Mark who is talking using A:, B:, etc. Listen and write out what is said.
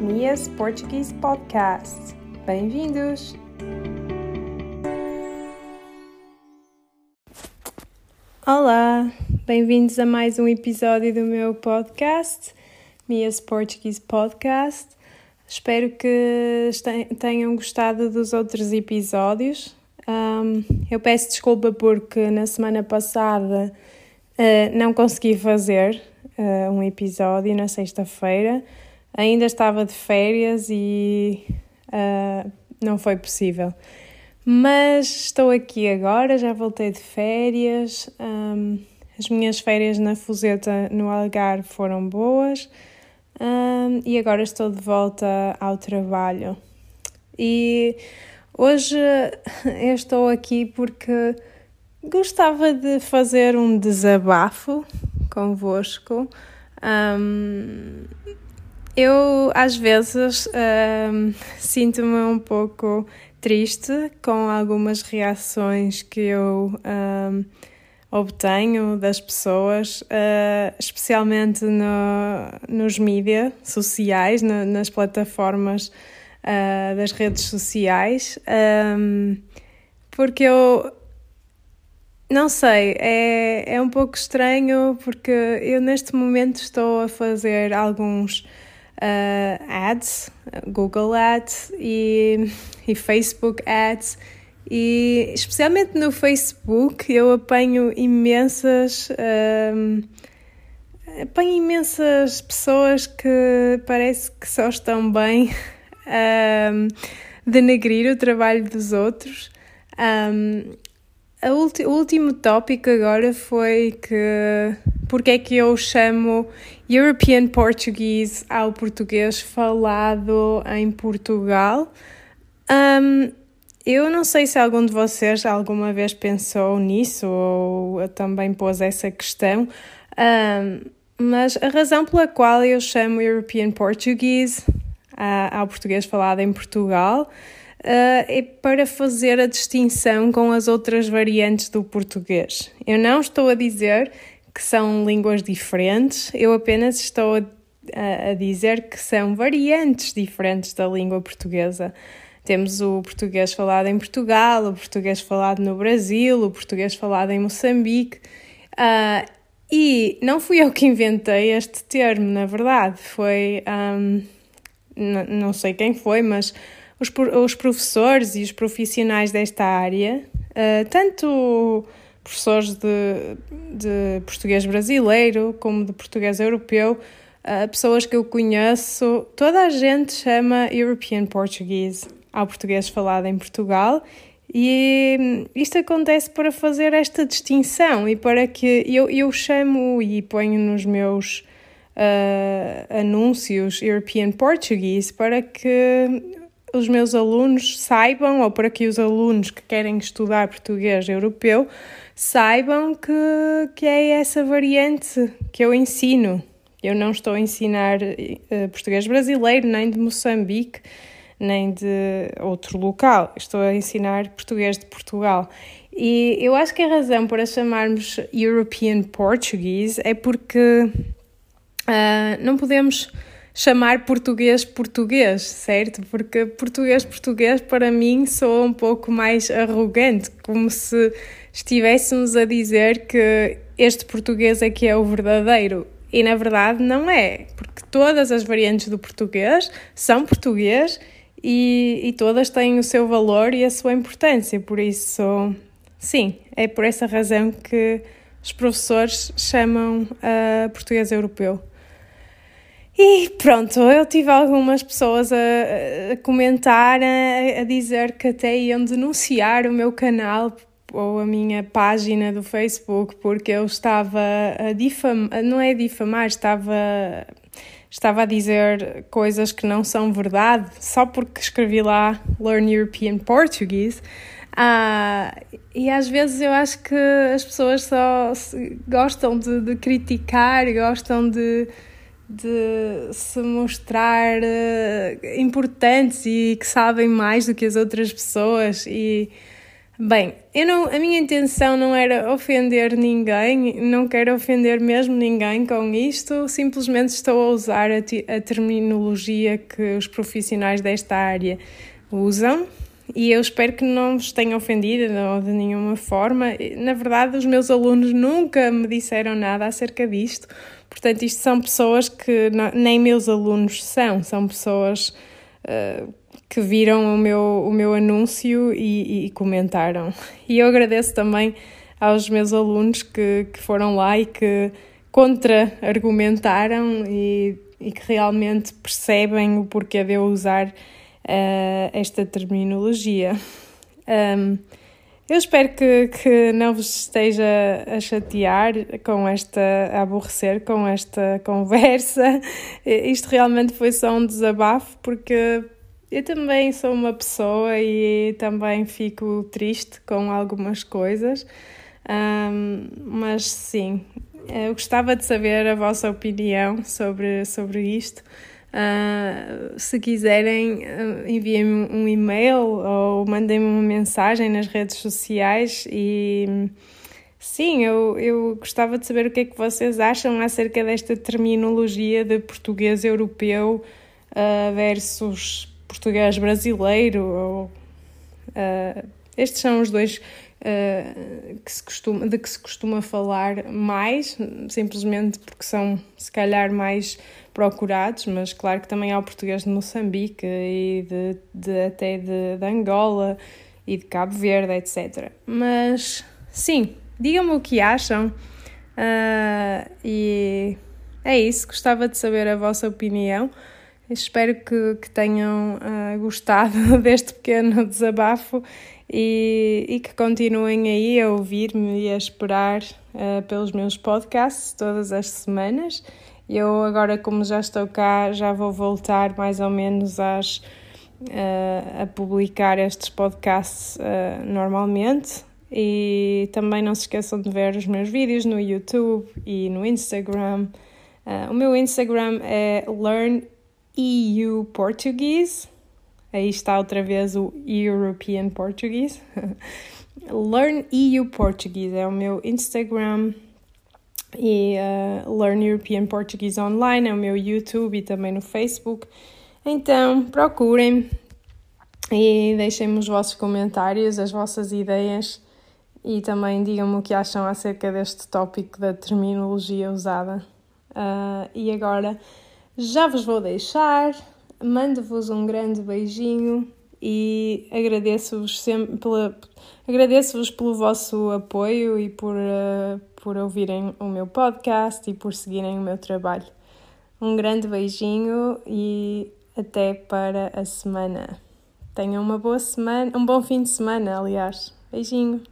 A: Mia's Portuguese Podcast. Bem-vindos! Olá, bem-vindos a mais um episódio do meu podcast, Mia's Portuguese Podcast. Espero que tenham gostado dos outros episódios. Um, eu peço desculpa porque na semana passada uh, não consegui fazer uh, um episódio na sexta-feira. Ainda estava de férias e uh, não foi possível. Mas estou aqui agora, já voltei de férias. Um, as minhas férias na Fuseta, no Algarve, foram boas. Um, e agora estou de volta ao trabalho. E hoje eu estou aqui porque gostava de fazer um desabafo convosco. Um, eu às vezes um, sinto-me um pouco triste com algumas reações que eu um, obtenho das pessoas, uh, especialmente no, nos mídias sociais, no, nas plataformas uh, das redes sociais, um, porque eu não sei, é, é um pouco estranho porque eu neste momento estou a fazer alguns uh, ads, Google Ads e, e Facebook Ads, e especialmente no Facebook eu apanho imensas. Um, apanho imensas pessoas que parece que só estão bem um, denegrir o trabalho dos outros. Um, o último tópico agora foi que porque é que eu chamo European Portuguese ao português falado em Portugal. Um, eu não sei se algum de vocês alguma vez pensou nisso ou também pôs essa questão, um, mas a razão pela qual eu chamo European Portuguese uh, ao português falado em Portugal uh, é para fazer a distinção com as outras variantes do português. Eu não estou a dizer que são línguas diferentes, eu apenas estou a, a dizer que são variantes diferentes da língua portuguesa. Temos o português falado em Portugal, o português falado no Brasil, o português falado em Moçambique. Uh, e não fui eu que inventei este termo, na verdade, foi. Um, não sei quem foi, mas os, os professores e os profissionais desta área, uh, tanto professores de, de português brasileiro como de português europeu, uh, pessoas que eu conheço, toda a gente chama European Portuguese ao português falado em Portugal. E isto acontece para fazer esta distinção e para que eu, eu chamo e ponho nos meus uh, anúncios European Portuguese para que os meus alunos saibam, ou para que os alunos que querem estudar português europeu saibam que, que é essa variante que eu ensino. Eu não estou a ensinar uh, português brasileiro, nem de Moçambique, nem de outro local. Estou a ensinar português de Portugal. E eu acho que a razão para chamarmos European Portuguese é porque uh, não podemos chamar português português, certo? Porque português português para mim soa um pouco mais arrogante, como se estivéssemos a dizer que este português é que é o verdadeiro. E na verdade não é, porque todas as variantes do português são português e, e todas têm o seu valor e a sua importância. Por isso, sim, é por essa razão que os professores chamam uh, português europeu. E pronto, eu tive algumas pessoas a, a comentar, a, a, dizer que até iam denunciar o meu canal ou a minha página do Facebook porque eu estava a difamar, não é difamar, estava, estava a dizer coisas que não são verdade só porque escrevi lá Learn European Portuguese. Ah, e às vezes eu acho que as pessoas só gostam de, de criticar, gostam de de se mostrar uh, importantes e que sabem mais do que as outras pessoas e Bem, eu não, a minha intenção não era ofender ninguém, não quero ofender mesmo ninguém com isto, simplesmente estou a usar a, a terminologia que os profissionais desta área usam e eu espero que não vos tenha ofendido ou de nenhuma forma. Na verdade, os meus alunos nunca me disseram nada acerca disto, portanto, isto são pessoas que não, nem meus alunos são, são pessoas. Uh, que viram o meu, o meu anúncio e, e, comentaram. E eu agradeço também aos meus alunos que, que foram lá e que contra-argumentaram e, e que realmente percebem o porquê de eu usar uh, esta terminologia. Um, eu espero que, que não vos esteja a chatear com esta, a aborrecer com esta conversa. Isto realmente foi só um desabafo, porque eu também sou uma pessoa e também fico triste com algumas coisas, um, mas sim, eu gostava de saber a vossa opinião sobre, sobre isto. Uh, se quiserem, uh, enviem-me um e-mail ou mandem-me uma mensagem nas redes sociais e sim, eu, eu gostava de saber o que é que vocês acham acerca desta terminologia de português europeu uh, versus português brasileiro, ou, uh, estes são os dois uh, que se costuma, de que se costuma falar mais, simplesmente porque são, se calhar, mais procurados, mas claro que também há o português de Moçambique e de, de até de, de Angola e de Cabo Verde, etc. Mas sim, digam-me o que acham uh, e é isso, gostava de saber a vossa opinião. Espero que, que tenham uh, gostado deste pequeno desabafo e, e, que continuem aí a ouvir-me e a esperar uh, pelos meus podcasts todas as semanas. Eu agora, como já estou cá, já vou voltar mais ou menos às, uh, a publicar estes podcasts normalmente. E também não se esqueçam de ver os meus vídeos no YouTube e no Instagram. o meu Instagram é Learn EU Portuguese. Aí está outra vez o European Portuguese. Learn EU Portuguese é o meu Instagram e uh, Learn European Portuguese Online é o meu YouTube e também no Facebook. Então procurem e deixem-me os vossos comentários, as vossas ideias e também digam-me o que acham acerca deste tópico da terminologia usada. Uh, e agora já vos vou deixar, mando-vos um grande beijinho e agradeço-vos sempre pela, agradeço-vos pelo vosso apoio e por, uh, por ouvirem o meu podcast e por seguirem o meu trabalho. Um grande beijinho e até para a semana. Tenham uma boa semana, um bom fim de semana, aliás. Beijinho.